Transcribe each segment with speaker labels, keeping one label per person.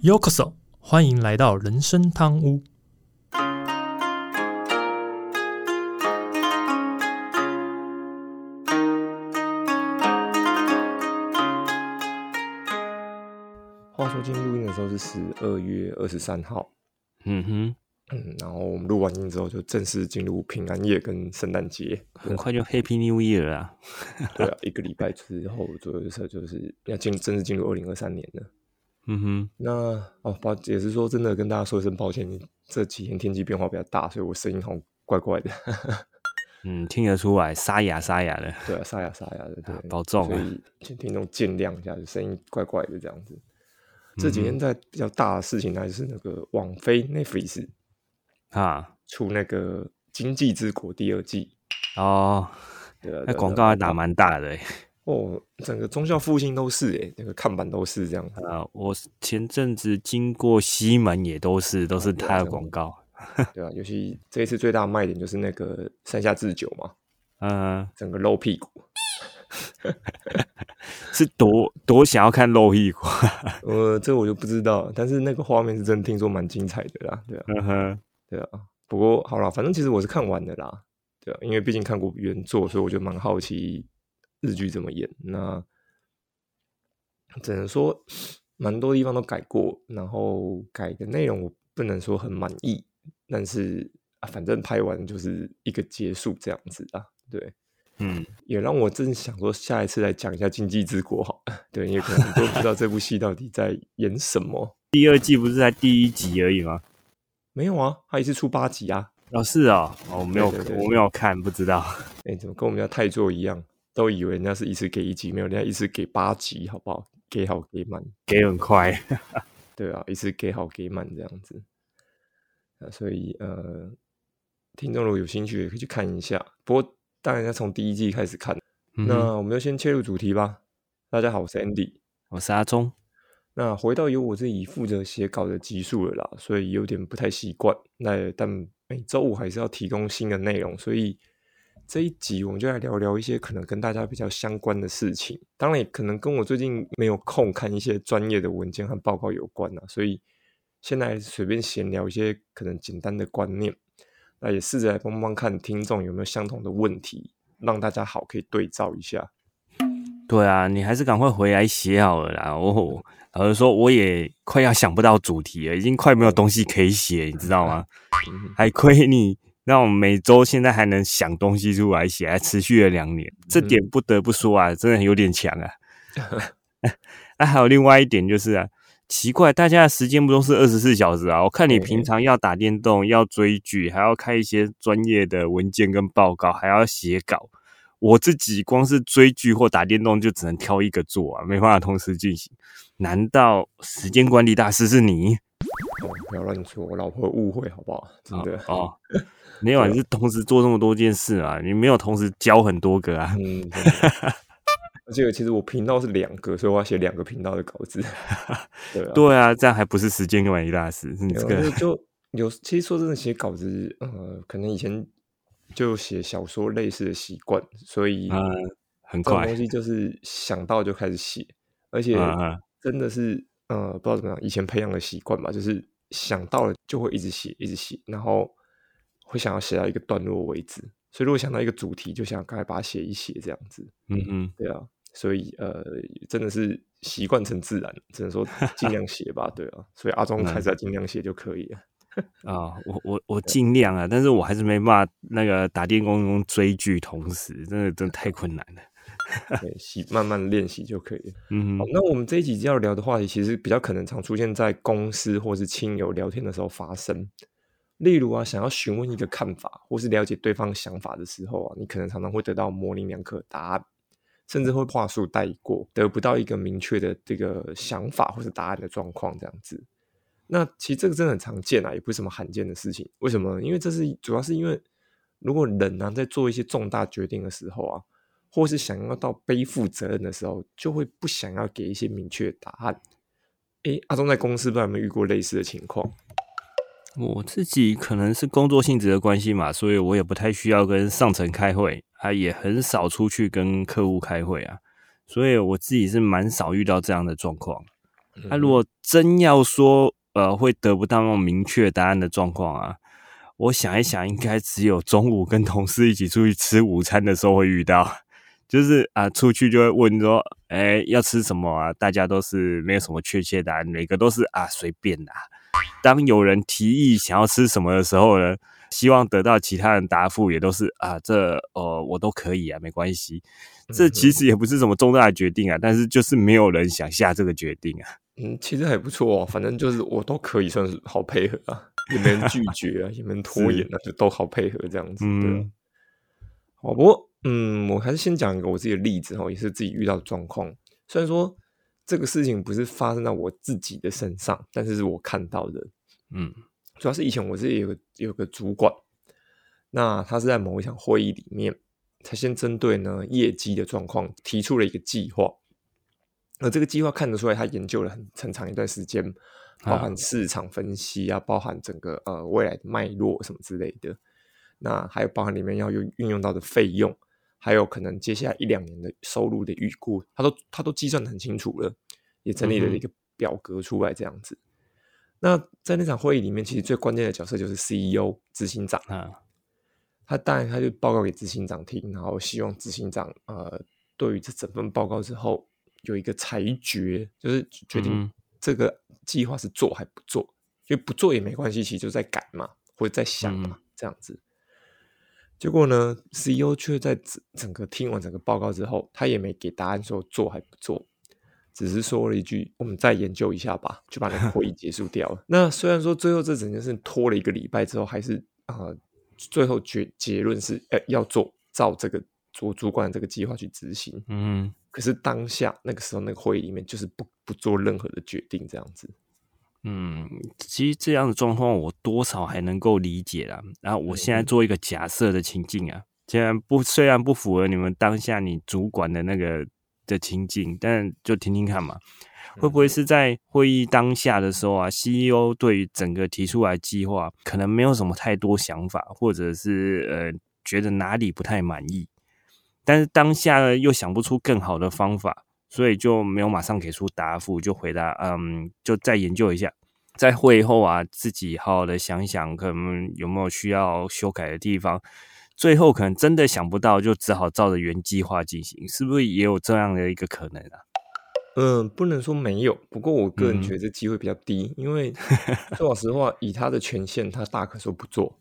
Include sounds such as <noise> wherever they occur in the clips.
Speaker 1: Yokoso，欢迎来到人生汤屋。
Speaker 2: 话说今天录音的时候是十二月二十三号，
Speaker 3: 嗯哼，
Speaker 2: 嗯，然后我们录完音之后就正式进入平安夜跟圣诞节，
Speaker 3: 很快就 Happy New Year 了啊。
Speaker 2: 对啊，一个礼拜之后左右的时候就是要进正式进入二零二三年了。
Speaker 3: 嗯哼，
Speaker 2: 那哦，抱也是说真的跟大家说一声抱歉，这几天天气变化比较大，所以我声音好像怪怪的。
Speaker 3: 嗯，听得出来沙哑沙哑的，
Speaker 2: 对啊，沙哑沙哑的，<laughs> 对，
Speaker 3: 保重啊。
Speaker 2: 所以请听众见谅一下，声音怪怪的这样子。这几天在比较大的事情，还是那个网飞 Netflix
Speaker 3: 啊，
Speaker 2: 出那个《经济之国》第二季
Speaker 3: 哦，
Speaker 2: 对啊，
Speaker 3: 那广告还打蛮大的欸
Speaker 2: 哦，整个宗教复兴都是诶，那个看板都是这样。
Speaker 3: 啊。我前阵子经过西门也都是都是他的广告，<laughs>
Speaker 2: 对啊，尤其这一次最大的卖点就是那个山下智久嘛，
Speaker 3: 嗯，
Speaker 2: 整个露屁股。<laughs>
Speaker 3: 是多多想要看露屁股，<laughs>
Speaker 2: 呃，这我就不知道，但是那个画面是真的听说蛮精彩的啦，对啊，
Speaker 3: 嗯哼，
Speaker 2: 对啊。不过好啦，反正其实我是看完的啦，对啊，因为毕竟看过原作，所以我就蛮好奇日剧怎么演。那只能说蛮多地方都改过，然后改的内容我不能说很满意，但是啊，反正拍完就是一个结束这样子啊，对。
Speaker 3: 嗯，
Speaker 2: 也让我真想说，下一次来讲一下《经济之国》好了。对，因为可能都不知道这部戏到底在演什么。<laughs>
Speaker 3: 第二季不是在第一集而已吗？
Speaker 2: 没有啊，他一次出八集啊。
Speaker 3: 哦，是哦，我没有，
Speaker 2: 对对对
Speaker 3: 我没有看，不知道。
Speaker 2: 哎，怎么跟我们家泰座一样，都以为人家是一次给一集，没有，人家一次给八集，好不好？给好给满，
Speaker 3: 给很快。
Speaker 2: 对啊，一次给好给满这样子。啊，所以呃，听众如果有兴趣，也可以去看一下。不过当然要从第一季开始看。
Speaker 3: 嗯
Speaker 2: 那我们就先切入主题吧。大家好，我是 Andy。
Speaker 3: 我是阿忠，
Speaker 2: 那回到由我自己负责写稿的集数了啦，所以有点不太习惯。那但每周五还是要提供新的内容，所以这一集我们就来聊聊一些可能跟大家比较相关的事情。当然，也可能跟我最近没有空看一些专业的文件和报告有关啊，所以现在随便闲聊一些可能简单的观念。那也试着来帮帮看听众有没有相同的问题，让大家好可以对照一下。
Speaker 3: 对啊，你还是赶快回来写好了啦。哦，老实说，我也快要想不到主题了，已经快没有东西可以写，你知道吗？
Speaker 2: 嗯
Speaker 3: 还亏你让我们每周现在还能想东西出来写，还持续了两年，这点不得不说啊，真的有点强啊。<laughs> 那还有另外一点就是啊，奇怪，大家的时间不都是二十四小时啊？我看你平常要打电动、要追剧，还要开一些专业的文件跟报告，还要写稿。我自己光是追剧或打电动就只能挑一个做啊，没办法同时进行。难道时间管理大师是你？
Speaker 2: 哦，不要乱说，我老婆误会好不好？真的
Speaker 3: 哦，<laughs> 没有啊，你是同时做这么多件事啊，你没有同时教很多个啊。<laughs>
Speaker 2: 嗯，而且其实我频道是两个，所以我要写两个频道的稿子。对啊，
Speaker 3: 对啊，这样还不是时间管理大师？你这个
Speaker 2: 就就有，其实说真的，写稿子，呃，可能以前就写小说类似的习惯，所以
Speaker 3: 嗯很快
Speaker 2: 东西就是想到就开始写，而且真的是呃，不知道怎么样，以前培养的习惯吧，就是想到了就会一直写，一直写，然后会想要写到一个段落为止。所以如果想到一个主题，就想赶快把它写一写，这样子。
Speaker 3: 嗯嗯，
Speaker 2: 对啊，所以呃，真的是习惯成自然，只能说 <laughs> 尽量写吧。对啊，所以阿忠还是要尽量写就可以了。
Speaker 3: 啊，我我我尽量啊，但是我还是没办法那个打电工跟追剧同时，真的真的太困难了。
Speaker 2: 对，习慢慢练习就可以了。
Speaker 3: 嗯，
Speaker 2: 好那我们这一集要聊的话题，其实比较可能常出现在公司或是亲友聊天的时候发生。例如啊，想要询问一个看法，或是了解对方想法的时候啊，你可能常常会得到模棱两可的答案，甚至会话术带过，得不到一个明确的这个想法或是答案的状况，这样子。那其实这个真的很常见啊，也不是什么罕见的事情。为什么？因为这是主要是因为，如果人啊在做一些重大决定的时候啊，或是想要到背负责任的时候，就会不想要给一些明确答案。诶，阿忠在公司不知道有没有遇过类似的情况？
Speaker 3: 我自己可能是工作性质的关系嘛，所以我也不太需要跟上层开会，啊，也很少出去跟客户开会啊，所以我自己是蛮少遇到这样的状况。那、如果真要说呃会得不到那种明确答案的状况啊，我想一想，应该只有中午跟同事一起出去吃午餐的时候会遇到，就是啊出去就会问说，哎要吃什么啊？大家都是没有什么确切答案，每个都是啊随便啦。当有人提议想要吃什么的时候呢，希望得到其他人答复也都是啊这呃我都可以啊，没关系。这其实也不是什么重大的决定啊，但是就是没有人想下这个决定啊。
Speaker 2: 嗯，其实还不错哦，反正就是我都可以算是好配合啊，也没人拒绝啊，也没人拖延啊，就都好配合这样子。对啊，好，不过嗯，我还是先讲一个我自己的例子哦，也是自己遇到的状况。虽然说这个事情不是发生在我自己的身上，但是是我看到的。
Speaker 3: 嗯，
Speaker 2: 主要是以前我自己有个有个主管，那他是在某一场会议里面，他先针对呢业绩的状况提出了一个计划。而这个计划看得出来，他研究了很很长一段时间，包含市场分析啊，包含整个呃未来的脉络什么之类的。那还有包含里面要用运用到的费用，还有可能接下来一两年的收入的预估，他都他都计算的很清楚了，也整理了一个表格出来这样子。那在那场会议里面，其实最关键的角色就是 CEO 执行长
Speaker 3: 啊，
Speaker 2: 他当然他就报告给执行长听，然后希望执行长呃对于这整份报告之后。有一个裁决，就是决定这个计划是做还不做，因为不做也没关系，其实就在改嘛，或者在想嘛，这样子。结果呢，CEO 却在整整个听完整个报告之后，他也没给答案说做还不做，只是说了一句：“我们再研究一下吧。”就把那个会议结束掉了。<laughs> 那虽然说最后这整件事拖了一个礼拜之后，还是啊，最后结结论是呃要做，照这个做主管这个计划去执行。
Speaker 3: 嗯。
Speaker 2: 可是当下那个时候，那个会议里面就是不不做任何的决定，这样子。
Speaker 3: 嗯，其实这样的状况我多少还能够理解啦。然后我现在做一个假设的情境啊，虽然不虽然不符合你们当下你主管的那个的情境，但就听听看嘛，会不会是在会议当下的时候啊，CEO 对于整个提出来计划可能没有什么太多想法，或者是呃觉得哪里不太满意。但是当下呢，又想不出更好的方法，所以就没有马上给出答复，就回答，嗯，就再研究一下，在会后啊，自己好好的想想，可能有没有需要修改的地方。最后可能真的想不到，就只好照着原计划进行，是不是也有这样的一个可能啊？
Speaker 2: 嗯，不能说没有，不过我个人觉得这机会比较低，因为 <laughs> 说老实话，以他的权限，他大可说不做，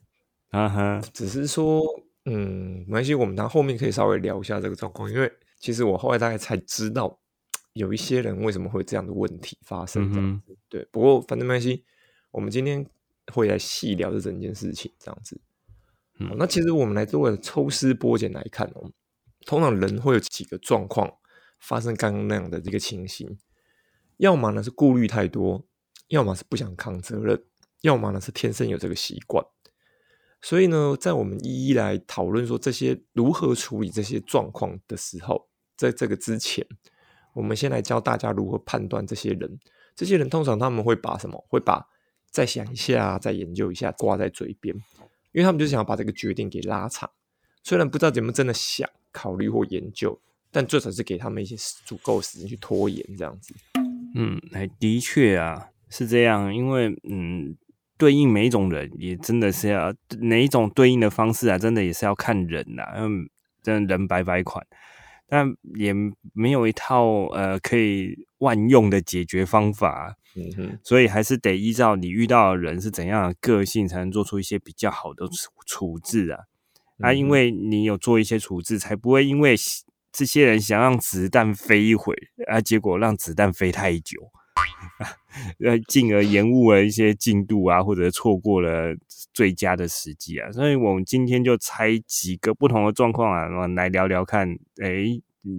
Speaker 3: 啊哈，
Speaker 2: 只是说。嗯，没关系，我们等后面可以稍微聊一下这个状况，因为其实我后来大概才知道有一些人为什么会这样的问题发生这样子。对，不过反正没关系，我们今天会来细聊这整件事情这样子。
Speaker 3: 嗯，
Speaker 2: 那其实我们来做个抽丝剥茧来看哦，通常人会有几个状况发生刚刚那样的这个情形，要么呢是顾虑太多，要么是不想扛责任，要么呢是天生有这个习惯。所以呢，在我们一一来讨论说这些如何处理这些状况的时候，在这个之前，我们先来教大家如何判断这些人。这些人通常他们会把什么？会把再想一下、再研究一下挂在嘴边，因为他们就想要把这个决定给拉长。虽然不知道怎么真的想、考虑或研究，但最少是给他们一些足够时间去拖延这样子。
Speaker 3: 嗯，哎，的确啊，是这样，因为嗯。对应每一种人，也真的是要哪一种对应的方式啊？真的也是要看人呐，嗯，真的人百百款，但也没有一套呃可以万用的解决方法，
Speaker 2: 嗯哼，
Speaker 3: 所以还是得依照你遇到的人是怎样的个性，才能做出一些比较好的处处置啊。啊，因为你有做一些处置，才不会因为这些人想让子弹飞一会啊，结果让子弹飞太久。呃，进而延误了一些进度啊，或者错过了最佳的时机啊，所以我们今天就拆几个不同的状况啊，来聊聊看，哎，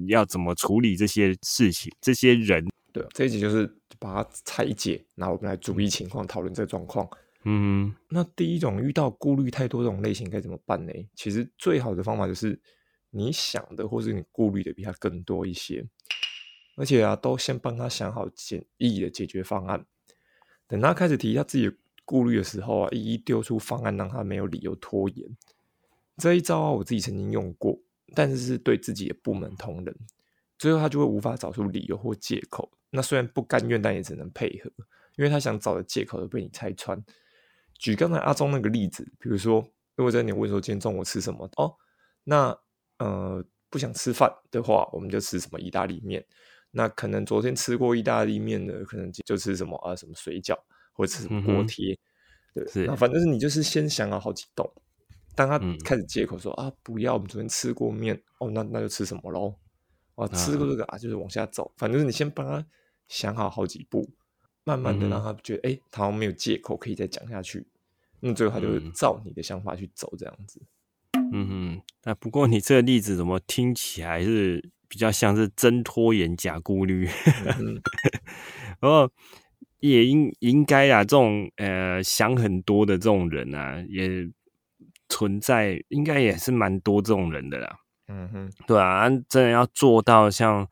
Speaker 3: 要怎么处理这些事情，这些人。
Speaker 2: 对，这一集就是把它拆解，然后我们来逐一情况讨论这个状况。
Speaker 3: 嗯，
Speaker 2: 那第一种遇到顾虑太多这种类型该怎么办呢？其实最好的方法就是你想的或是你顾虑的比他更多一些。而且啊，都先帮他想好简易的解决方案。等他开始提他自己顾虑的时候啊，一一丢出方案，让他没有理由拖延。这一招啊，我自己曾经用过，但是是对自己的部门同仁，最后他就会无法找出理由或借口，那虽然不甘愿，但也只能配合，因为他想找的借口都被你拆穿。举刚才阿忠那个例子，比如说，如果在你问说今天中午吃什么哦，那呃不想吃饭的话，我们就吃什么意大利面。那可能昨天吃过意大利面的，可能就吃什么啊，什么水饺或者吃什么锅贴，对，那反正是你就是先想好好几栋。当他开始借口说啊不要，我们昨天吃过面哦，那那就吃什么喽？哦，吃过这个啊，就是往下走。反正是你先帮他想好好几步，慢慢的让他觉得哎，他好像没有借口可以再讲下去。那最后他就会照你的想法去走，这样子。
Speaker 3: 嗯哼，那不过你这个例子怎么听起来是比较像是真拖延假顾虑？<laughs> 然后也应应该啊，这种呃想很多的这种人啊，也存在，应该也是蛮多这种人的啦。嗯哼，对啊，真的要做到像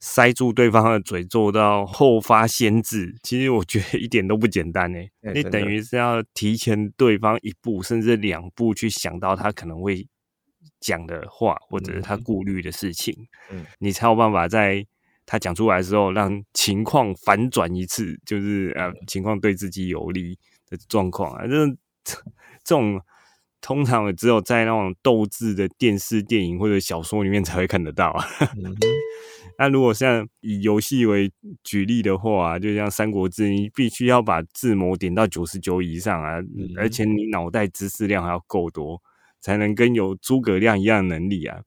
Speaker 3: 塞住对方的嘴，做到后发先至，其实我觉得一点都不简单呢。你等于是要提前对方一步甚至两步去想到他可能会讲的话，或者是他顾虑的事情，嗯，你才有办法在他讲出来的时候，让情况反转一次，就是呃，情况对自己有利的状况啊，这 <laughs> 这种。通常只有在那种斗智的电视、电影或者小说里面才会看得到啊。<laughs> 那如果像以游戏为举例的话，就像《三国志》，你必须要把智谋点到九十九以上啊，而且你脑袋知识量还要够多，才能跟有诸葛亮一样能力啊。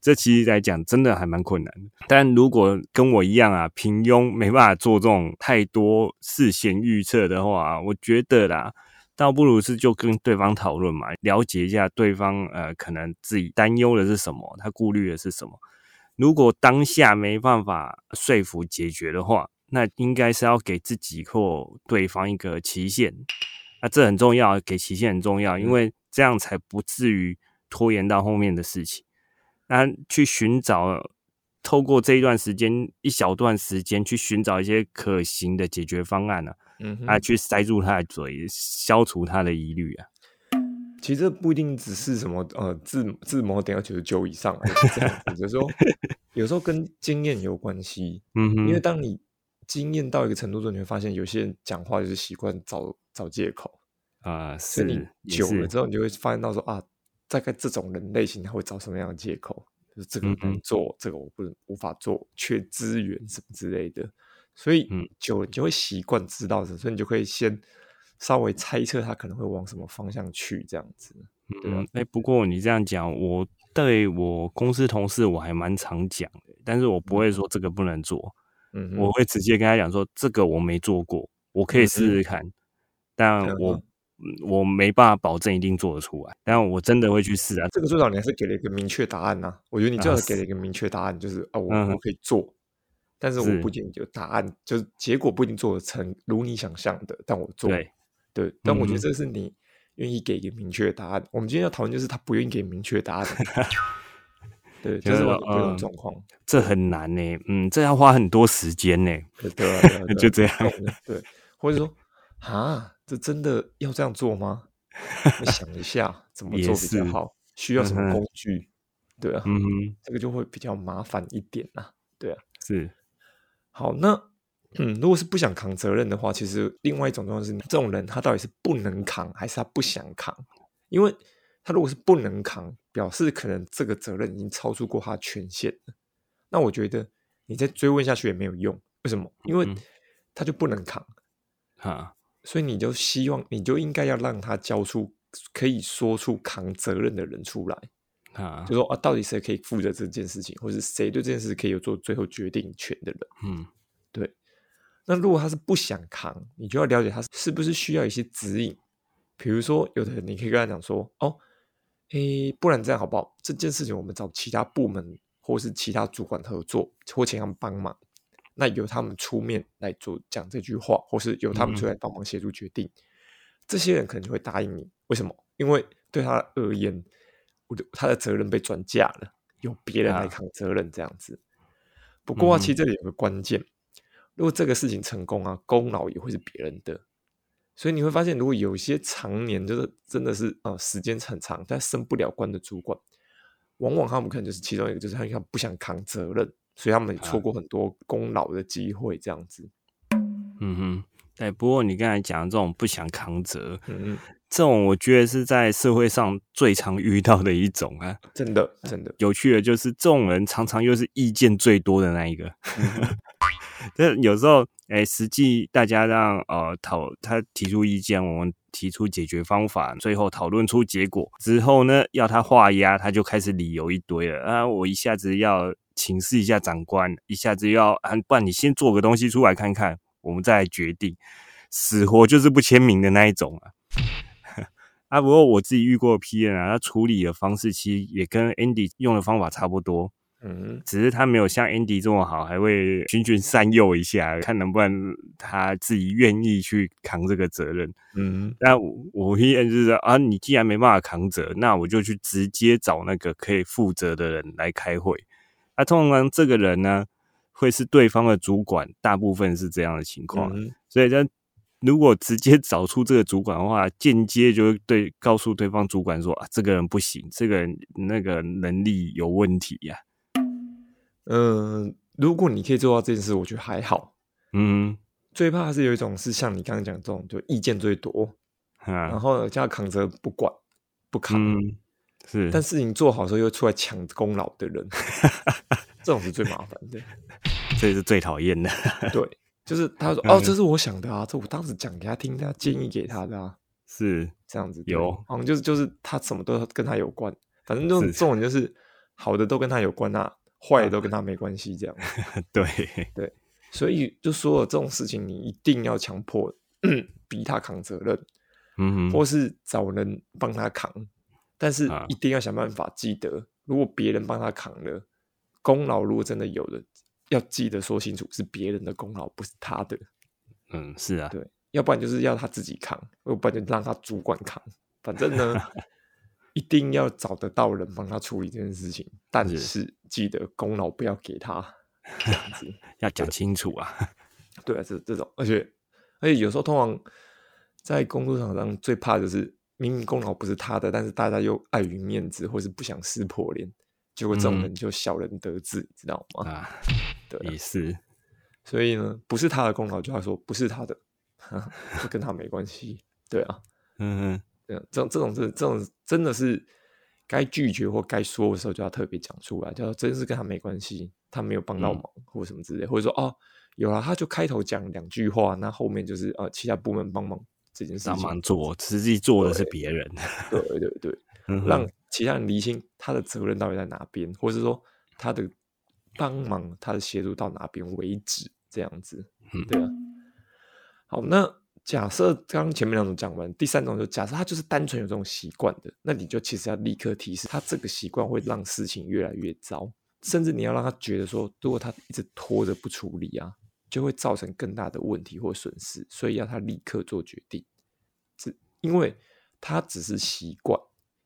Speaker 3: 这其实来讲，真的还蛮困难的。但如果跟我一样啊，平庸没办法做这种太多事先预测的话，我觉得啦。倒不如是就跟对方讨论嘛，了解一下对方呃，可能自己担忧的是什么，他顾虑的是什么。如果当下没办法说服解决的话，那应该是要给自己或对方一个期限。那这很重要，给期限很重要，因为这样才不至于拖延到后面的事情。那去寻找，透过这一段时间一小段时间去寻找一些可行的解决方案呢？嗯，啊，去塞住他的嘴，消除他的疑虑啊。
Speaker 2: 其实这不一定只是什么呃自自谋点要九十九以上，这样子，有时候 <laughs> 有时候跟经验有关系。嗯，因为当你经验到一个程度之后，你会发现有些人讲话就是习惯找找借口
Speaker 3: 啊。是
Speaker 2: 你久了之后，你就会发现到说啊，大概这种人类型他会找什么样的借口？就是这个能做，这个我不能无法做，缺资源什么之类的。所以，嗯，久了就会习惯知道的，所以你就可以先稍微猜测他可能会往什么方向去，这样子，对吧？
Speaker 3: 哎，不过你这样讲，我对我公司同事我还蛮常讲的，但是我不会说这个不能做，嗯，我会直接跟他讲说，这个我没做过，我可以试试看，但我。我没办法保证一定做得出来，但我真的会去试啊。
Speaker 2: 这个最少你还是给了一个明确答案呐，我觉得你最好给了一个明确答案，就是啊，我我可以做。但是我不仅就答案，就是结果不一定做得成如你想象的，但我做对，但我觉得这是你愿意给一个明确的答案。我们今天要讨论就是他不愿意给明确答案，对，就是这种状况，
Speaker 3: 这很难呢，嗯，这要花很多时间呢，
Speaker 2: 对，<laughs>
Speaker 3: 就这样，
Speaker 2: 对，或者说啊，这真的要这样做吗？<laughs> 想一下怎么做比较好，需要什么工具？对啊，嗯，这个就会比较麻烦一点呐，对啊，
Speaker 3: 是。
Speaker 2: 好，那嗯，如果是不想扛责任的话，其实另外一种状况是，这种人他到底是不能扛还是他不想扛？因为他如果是不能扛，表示可能这个责任已经超出过他权限了。那我觉得你再追问下去也没有用。为什么？因为他就不能扛啊，所以你就希望，你就应该要让他交出可以说出扛责任的人出来。啊，就说啊，到底谁可以负责这件事情，或是谁对这件事可以有做最后决定权的人？嗯，对。那如果他是不想扛，你就要了解他是不是需要一些指引。比如说，有的人你可以跟他讲说：“哦，诶，不然这样好不好？这件事情我们找其他部门或是其他主管合作，或请他们帮忙。那由他们出面来做讲这句话，或是由他们出来帮忙协助决定。这些人可能就会答应你。为什么？因为对他而言。”我的他的责任被转嫁了，由别人来扛责任这样子。不过，啊其实这里有个关键，如果这个事情成功啊，功劳也会是别人的。所以你会发现，如果有些常年就是真的是啊，时间很长但升不了官的主管，往往他们可能就是其中一个，就是他不想扛责任，所以他们也错过很多功劳的机会，这样子。
Speaker 3: 嗯哼，对。不过你刚才讲的这种不想扛责，
Speaker 2: 嗯嗯，
Speaker 3: 这种我觉得是在社会上最常遇到的一种啊。
Speaker 2: 真的真的，
Speaker 3: 有趣的就是这种人常常又是意见最多的那一个。<laughs> 这有时候，哎，实际大家让呃讨他提出意见，我们提出解决方法，最后讨论出结果之后呢，要他画押，他就开始理由一堆了啊！我一下子要请示一下长官，一下子要啊，不然你先做个东西出来看看，我们再来决定。死活就是不签名的那一种啊！<laughs> 啊，不过我自己遇过 P N 啊，他处理的方式其实也跟 Andy 用的方法差不多。
Speaker 2: 嗯，
Speaker 3: 只是他没有像 Andy 这么好，还会循循善诱一下，看能不能他自己愿意去扛这个责任。
Speaker 2: 嗯，
Speaker 3: 那我 P N 就是啊，你既然没办法扛责，那我就去直接找那个可以负责的人来开会。那通常这个人呢，会是对方的主管，大部分是这样的情况。所以，他如果直接找出这个主管的话，间接就会对告诉对方主管说啊，这个人不行，这个人那个能力有问题呀。
Speaker 2: 嗯，如果你可以做到这件事，我觉得还好。
Speaker 3: 嗯，
Speaker 2: 最怕是有一种是像你刚刚讲这种，就意见最多，然后叫扛着不管不扛，
Speaker 3: 是，
Speaker 2: 但事情做好时候又出来抢功劳的人，<laughs> 这种是最麻烦的，
Speaker 3: 这是最讨厌的。
Speaker 2: 对，就是他说哦，这是我想的啊，这我当时讲给他听，他建议给他的啊，
Speaker 3: 是。
Speaker 2: 这样子。
Speaker 3: 有，
Speaker 2: 好像就是就是他什么都跟他有关，反正这种这种就是好的都跟他有关啊。坏的都跟他没关系，这样。<laughs>
Speaker 3: 对。
Speaker 2: 对，所以就说了这种事情，你一定要强迫逼他扛责任，
Speaker 3: 嗯，
Speaker 2: 或是找人帮他扛，但是一定要想办法记得，如果别人帮他扛了功劳，如果真的有的，要记得说清楚是别人的功劳，不是他的。
Speaker 3: 嗯，是啊，
Speaker 2: 对，要不然就是要他自己扛，要不然就让他主管扛，反正呢。<laughs> 一定要找得到人帮他处理这件事情，但是记得功劳不要给他，这样子 <laughs>
Speaker 3: 要讲清楚啊。
Speaker 2: 对啊，这这种，而且而且有时候通常在工作场上最怕就是明明功劳不是他的，但是大家又碍于面子或是不想撕破脸，结果这种人就小人得志，知道吗？
Speaker 3: 啊，<laughs>
Speaker 2: 对，
Speaker 3: 也是。
Speaker 2: 所以呢，不是他的功劳就要说不是他的，<laughs> 跟他没关系。对啊，
Speaker 3: 嗯嗯。
Speaker 2: 这这这种这这种真的是该拒绝或该说的时候就要特别讲出来，叫真是跟他没关系，他没有帮到忙或什么之类，或者说哦有了他就开头讲两句话，那后面就是呃其他部门帮忙这件事情
Speaker 3: 帮忙做，实际做的是别人，
Speaker 2: 对对对，<laughs> 让其他人厘清他的责任到底在哪边，或是说他的帮忙他的协助到哪边为止，这样子，对啊，好那。假设刚刚前面两种讲完，第三种就假设他就是单纯有这种习惯的，那你就其实要立刻提示他，这个习惯会让事情越来越糟，甚至你要让他觉得说，如果他一直拖着不处理啊，就会造成更大的问题或损失，所以要他立刻做决定。只因为他只是习惯，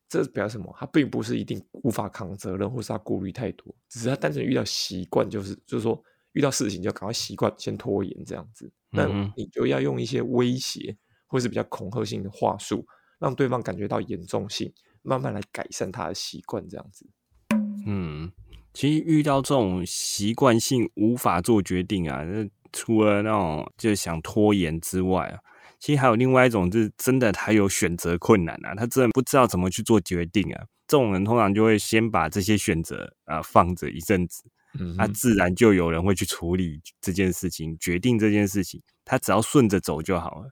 Speaker 2: 这表示什么？他并不是一定无法扛责任，或是他顾虑太多，只是他单纯遇到习惯，就是就是说。遇到事情就赶快习惯先拖延这样子，那你就要用一些威胁或是比较恐吓性的话术，让对方感觉到严重性，慢慢来改善他的习惯这样子。
Speaker 3: 嗯，其实遇到这种习惯性无法做决定啊，那除了那种就想拖延之外啊，其实还有另外一种，就是真的他有选择困难啊，他真的不知道怎么去做决定啊。这种人通常就会先把这些选择啊放着一阵子。那自然就有人会去处理这件事情，决定这件事情，他只要顺着走就好了。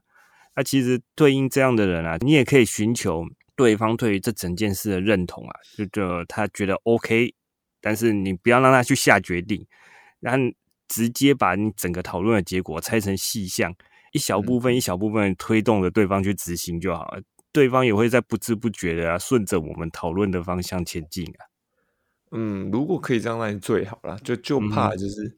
Speaker 3: 那其实对应这样的人啊，你也可以寻求对方对于这整件事的认同啊，就就他觉得 OK，但是你不要让他去下决定，然后直接把你整个讨论的结果拆成细项，一小部分一小部分推动着对方去执行就好了，对方也会在不知不觉的啊，顺着我们讨论的方向前进啊。
Speaker 2: 嗯，如果可以这样，那就最好了。就就怕就是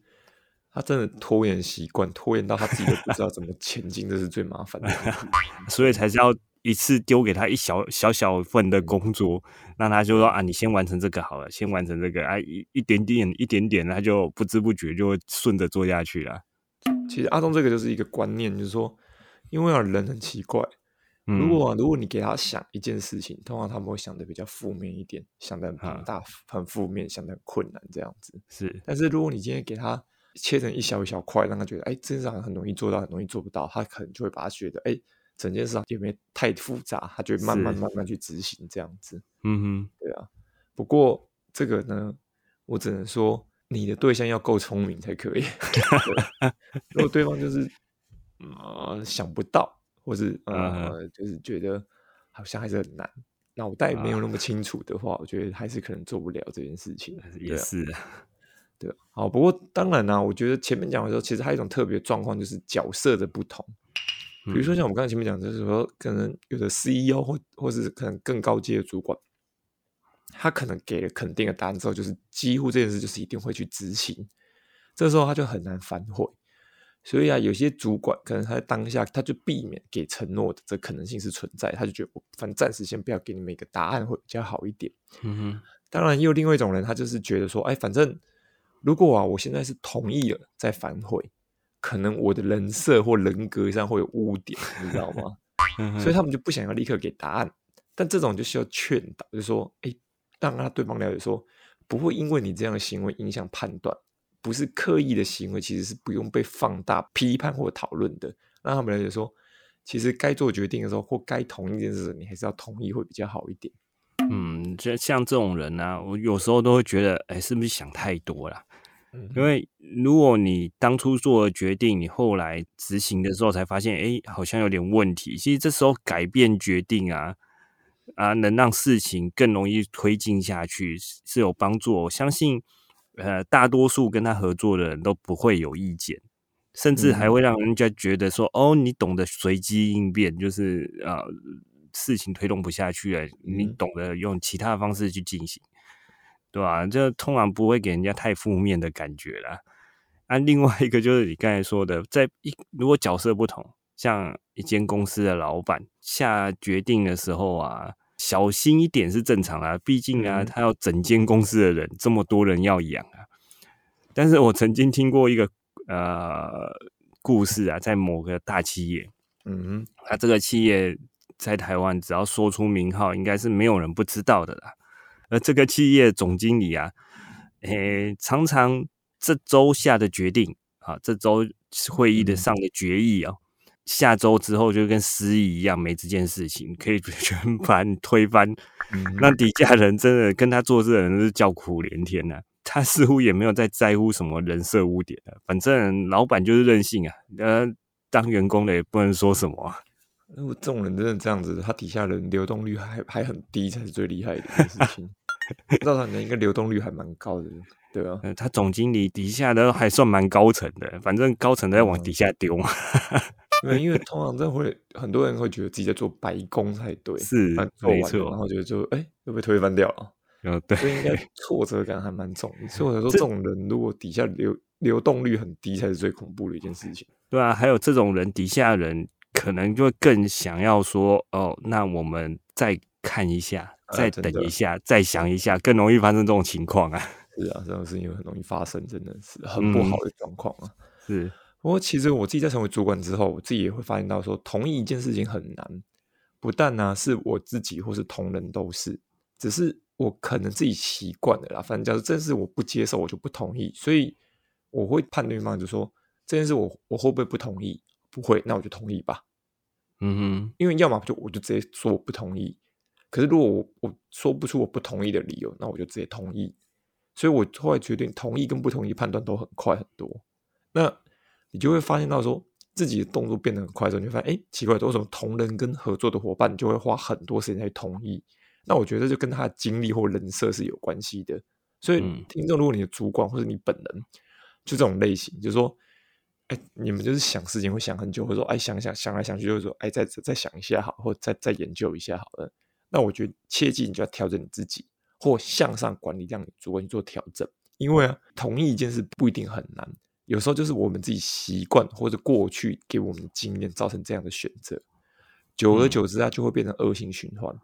Speaker 2: 他真的拖延习惯，拖延到他自己都不知道怎么前进，这是最麻烦的。<laughs>
Speaker 3: 所以才是要一次丢给他一小小小份的工作，让他就说啊，你先完成这个好了，先完成这个啊，一一点点一点点，他就不知不觉就会顺着做下去了。
Speaker 2: 其实阿东这个就是一个观念，就是说，因为啊人很奇怪，
Speaker 3: 嗯
Speaker 2: 如果啊如果你给他想一件事情，通常他们会想的比较负面一点，想的很大、很负面，想的很困难这样子。
Speaker 3: 是
Speaker 2: 但是如果你今天给他切成一小一小块，让他觉得哎，这件事情很容易做到，很容易做不到，他可能就会把他觉得哎，整件事情有没太复杂，他就慢慢慢慢去执行这样子。
Speaker 3: 嗯哼
Speaker 2: 对啊，不过这个呢，我只能说你的对象要够聪明才可以。<laughs> 如果对方就是呃想不到，或是
Speaker 3: 嗯
Speaker 2: 呃就是觉得好像还是很难，脑袋没有那么清楚的话，我觉得还是可能做不了这件事情。
Speaker 3: 也是，<laughs>
Speaker 2: 对啊，好，不过当然呢、我觉得前面讲的时候，其实还有一种特别状况，就是角色的不同。比如说像我们刚才前面讲的，就是说可能有的 CEO 或或是可能更高阶的主管，他可能给了肯定的答案之后，就是几乎这件事就是一定会去执行，这时候他就很难反悔。所以啊，有些主管可能他在当下他就避免给承诺的这可能性是存在，他就觉得我反正暂时先不要给你们一个答案会比较好一点。
Speaker 3: 嗯哼，
Speaker 2: 当然，也有另外一种人，他就是觉得说，哎，反正如果啊，我现在是同意了再反悔，可能我的人设或人格上会有污点，你知道吗？<laughs> 所以他们就不想要立刻给答案。但这种就需要劝导，就是说，哎，让他对方了解说，不会因为你这样的行为影响判断，不是刻意的行为，其实是不用被放大、批判或讨论的。让他们了解说，其实该做决定的时候或该同意一件事，你还是要同意会比较好一点。
Speaker 3: 嗯，就像这种人呢、我有时候都会觉得，哎，是不是想太多了？
Speaker 2: 嗯
Speaker 3: 因为如果你当初做了决定，你后来执行的时候才发现，哎，好像有点问题。其实这时候改变决定啊，啊，能让事情更容易推进下去，是是有帮助。我相信，呃，大多数跟他合作的人都不会有意见，甚至还会让人家觉得说，哦，你懂得随机应变，就是呃，事情推动不下去了，你
Speaker 2: 嗯
Speaker 3: 懂得用其他的方式去进行。对吧、这通常不会给人家太负面的感觉啦。啊，另外一个就是你刚才说的，在一如果角色不同，像一间公司的老板下决定的时候啊，小心一点是正常啊，毕竟啊，
Speaker 2: 嗯
Speaker 3: 他要整间公司的人这么多人要养啊。但是我曾经听过一个呃故事啊，在某个大企业，
Speaker 2: 嗯
Speaker 3: 那这个企业在台湾，只要说出名号，应该是没有人不知道的啦。而这个企业总经理啊，诶，常常这周下的决定啊，这周会议的
Speaker 2: 嗯
Speaker 3: 上的决议啊，下周之后就跟失忆一样，没这件事情，可以 <laughs> 全盘推翻。
Speaker 2: 嗯
Speaker 3: 那底下人真的跟他做事的人是叫苦连天呐、他似乎也没有在在乎什么人设污点的，反正老板就是任性啊，呃，当员工的也不能说什么啊、
Speaker 2: 如果这种人真的这样子，他底下人流动率还还很低，才是最厉害的事 <laughs> 情。照常讲，应该流动率还蛮高的，对啊。
Speaker 3: 呃，他总经理底下的还算蛮高层的，反正高层都在往底下丢嘛。<laughs>
Speaker 2: 因为因为通常这会很多人会觉得自己在做白工才对，
Speaker 3: 是没错
Speaker 2: 然后觉得就哎又被推翻掉了，
Speaker 3: 呃，对，
Speaker 2: 所以应该挫折感还蛮重的。<laughs> 所以我说，这种人如果底下流流动率很低，才是最恐怖的一件事情。
Speaker 3: 对啊，还有这种人底下人可能就会更想要说，哦，那我们再看一下，再等一下，再想一下，更容易发生这种情况啊。<laughs>
Speaker 2: 是啊，这种事情很容易发生，真的是很不好的状况啊。
Speaker 3: 是，
Speaker 2: 不过其实我自己在成为主管之后，我自己也会发现到说，同意一件事情很难，不但呢、是我自己或是同仁都是，只是我可能自己习惯了啦。反正假如这件事我不接受，我就不同意，所以我会判对方就说这件事我我会不会不同意？不会，那我就同意吧。
Speaker 3: 嗯哼，
Speaker 2: 因为要么就我就直接说我不同意，可是如果我我说不出我不同意的理由，那我就直接同意。所以我后来决定同意跟不同意判断都很快很多。那你就会发现到说自己的动作变得很快之后，你会发现，哎，奇怪，为什么同人跟合作的伙伴就会花很多时间去同意？那我觉得这就跟他的经历或人设是有关系的。所以
Speaker 3: 嗯
Speaker 2: 听众，如果你的主管或者你本人就这种类型，就是说，哎，你们就是想事情会想很久，或者说，哎，想想想来想去，就是说，哎，再再想一下好，或再再研究一下好了。那我觉得切记你就要调整你自己，或向上管理，让你主管去做调整。因为啊，同意一件事不一定很难，有时候就是我们自己习惯或者过去给我们的经验造成这样的选择，久而
Speaker 3: 嗯
Speaker 2: 久之啊，就会变成恶性循环。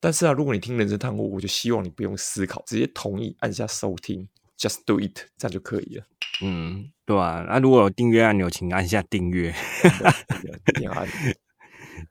Speaker 2: 但是啊，如果你听人生探悟，我就希望你不用思考，直接同意按下收听，just do it，这样就可以了。
Speaker 3: 嗯，对啊、那、如果有订阅按钮，请按下订阅。
Speaker 2: 真的一定要按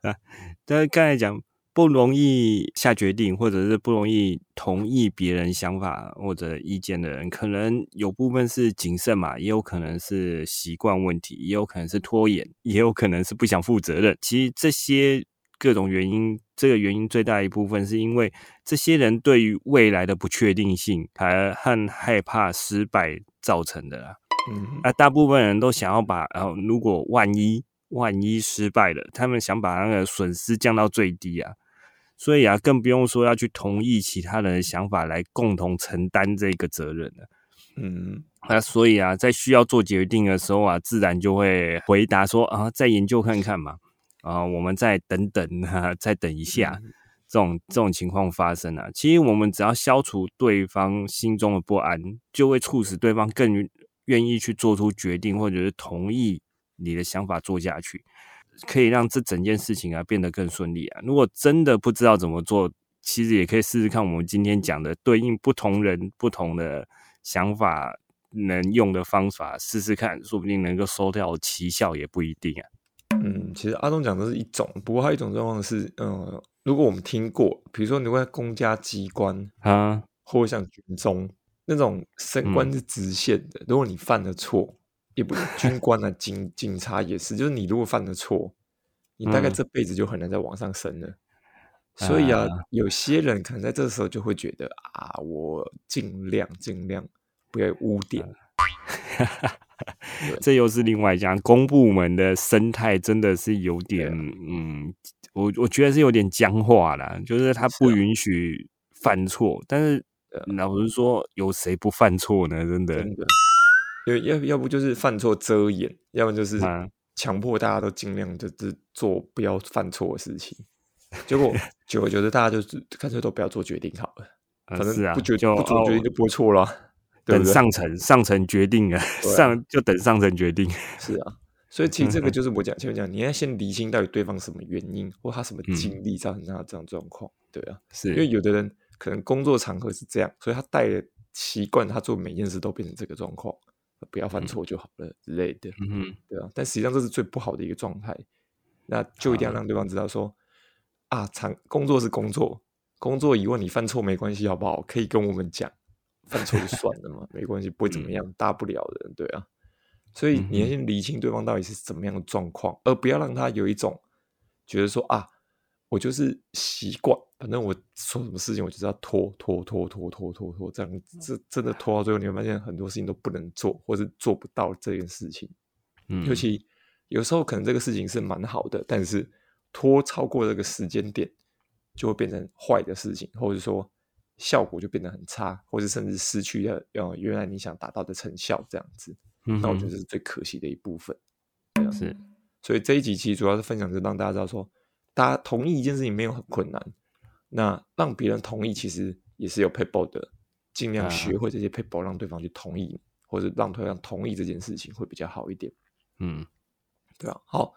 Speaker 2: <laughs>
Speaker 3: 但是刚才讲不容易下决定，或者是不容易同意别人想法或者意见的人，可能有部分是谨慎嘛，也有可能是习惯问题，也有可能是拖延，也有可能是不想负责任。其实这些各种原因，这个原因最大一部分是因为这些人对于未来的不确定性还和害怕失败造成的啦。
Speaker 2: 嗯
Speaker 3: 啊，大部分人都想要把，然后如果万一万一失败了，他们想把那个损失降到最低啊，所以啊，更不用说要去同意其他人的想法来共同承担这个责任了。
Speaker 2: 嗯
Speaker 3: 那所以啊，在需要做决定的时候啊，自然就会回答说啊，再研究看看嘛，啊，我们再等等啊，再等一下。这种这种情况发生啊，其实我们只要消除对方心中的不安，就会促使对方更愿意去做出决定，或者是同意你的想法做下去，可以让这整件事情啊变得更顺利啊。如果真的不知道怎么做，其实也可以试试看我们今天讲的对应不同人不同的想法能用的方法，试试看，说不定能够收到奇效，也不一定啊。
Speaker 2: 嗯，其实阿东讲的是一种，不过还有一种状况是，嗯，如果我们听过，比如说你会在公家机关
Speaker 3: 啊，
Speaker 2: 或者像军中那种升官是直线的，如果你犯了错，也不军官啊，警 <laughs> 警察也是，就是你如果犯了错，你大概
Speaker 3: 嗯。
Speaker 2: 这辈子就很难再往上升了。所以啊
Speaker 3: 啊，
Speaker 2: 有些人可能在这时候就会觉得啊，我尽量尽量不要污点。
Speaker 3: 这又是另外一讲，公部门的生态真的是有点，嗯，我我觉得是有点僵化了，就是他不允许犯错，但是老实说，有谁不犯错呢？真的，
Speaker 2: 真的，因为要要不就是犯错遮掩，要不就是
Speaker 3: 啊
Speaker 2: 强迫大家都尽量就是做不要犯错的事情。结果 <laughs> 久而久之，大家就是干脆都不要做决定好了，
Speaker 3: 呃
Speaker 2: 反正不决
Speaker 3: 就
Speaker 2: 不做决定
Speaker 3: 哦
Speaker 2: 就不会错了
Speaker 3: 等？上层上层决定 <laughs> 啊，
Speaker 2: 对啊
Speaker 3: 上就等上层决定。<laughs>
Speaker 2: 是啊，所以其实
Speaker 3: 嗯
Speaker 2: 这个就是我讲前面讲，你要先理清到底对方什么原因或他什么
Speaker 3: 嗯
Speaker 2: 经历造成他这样状况，对啊。
Speaker 3: 是
Speaker 2: 因为有的人可能工作场合是这样，所以他带了习惯，他做每件事都变成这个状况，不要犯错就好了之类的，
Speaker 3: 嗯哼，
Speaker 2: 对啊。但实际上这是最不好的一个状态，那就一定要
Speaker 3: 啊
Speaker 2: 让对方知道说，啊，场工作是工作，工作以外你犯错没关系，好不好？可以跟我们讲，犯错就算了嘛，没关系，不会怎么样，大不了的，对啊。所以你要先理清对方到底是怎么样的状况，而不要让他有一种觉得说啊，我就是习惯，反正我做什么事情我就是要拖拖拖拖拖拖拖，这样这真的拖到最后，你会发现很多事情都不能做，或是做不到这件事情。
Speaker 3: 嗯
Speaker 2: 尤其有时候可能这个事情是蛮好的，但是拖超过这个时间点，就会变成坏的事情，或者说效果就变得很差，或者甚至失去了呃原来你想达到的成效，这样子。
Speaker 3: 嗯
Speaker 2: 那我觉得这是最可惜的一部分。
Speaker 3: 是
Speaker 2: 所以这一集其实主要是分享，就让大家知道说，大家同意一件事情没有很困难，那让别人同意其实也是有 paper 的，尽量
Speaker 3: 啊
Speaker 2: 学会这些 paper，让对方去同意，或者让对方同意这件事情会比较好一点。
Speaker 3: 嗯，
Speaker 2: 对啊，好，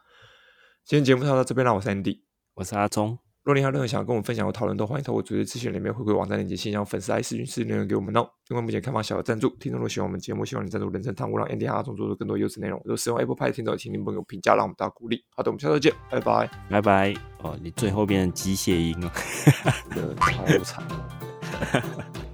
Speaker 2: 今天节目就到这边，让我是 Andy。
Speaker 3: 我是阿忠，
Speaker 2: 若你还有任何想要跟我们分享或讨论，都欢迎透过主页资讯里面回馈网站链接，信箱粉丝来私讯私信留言给我们哦。另外，目前开放小额赞助，听众如果喜欢我们节目，希望你赞助人生汤屋，让 Andy 和阿忠做出更多优质内容。如果使用 Apple Pay 的听众，请您帮我评价，让我们大家鼓励。好的，我们下周见，拜拜。
Speaker 3: 拜拜。哦，你最后变成机械音了。
Speaker 2: 真的超惨。<laughs>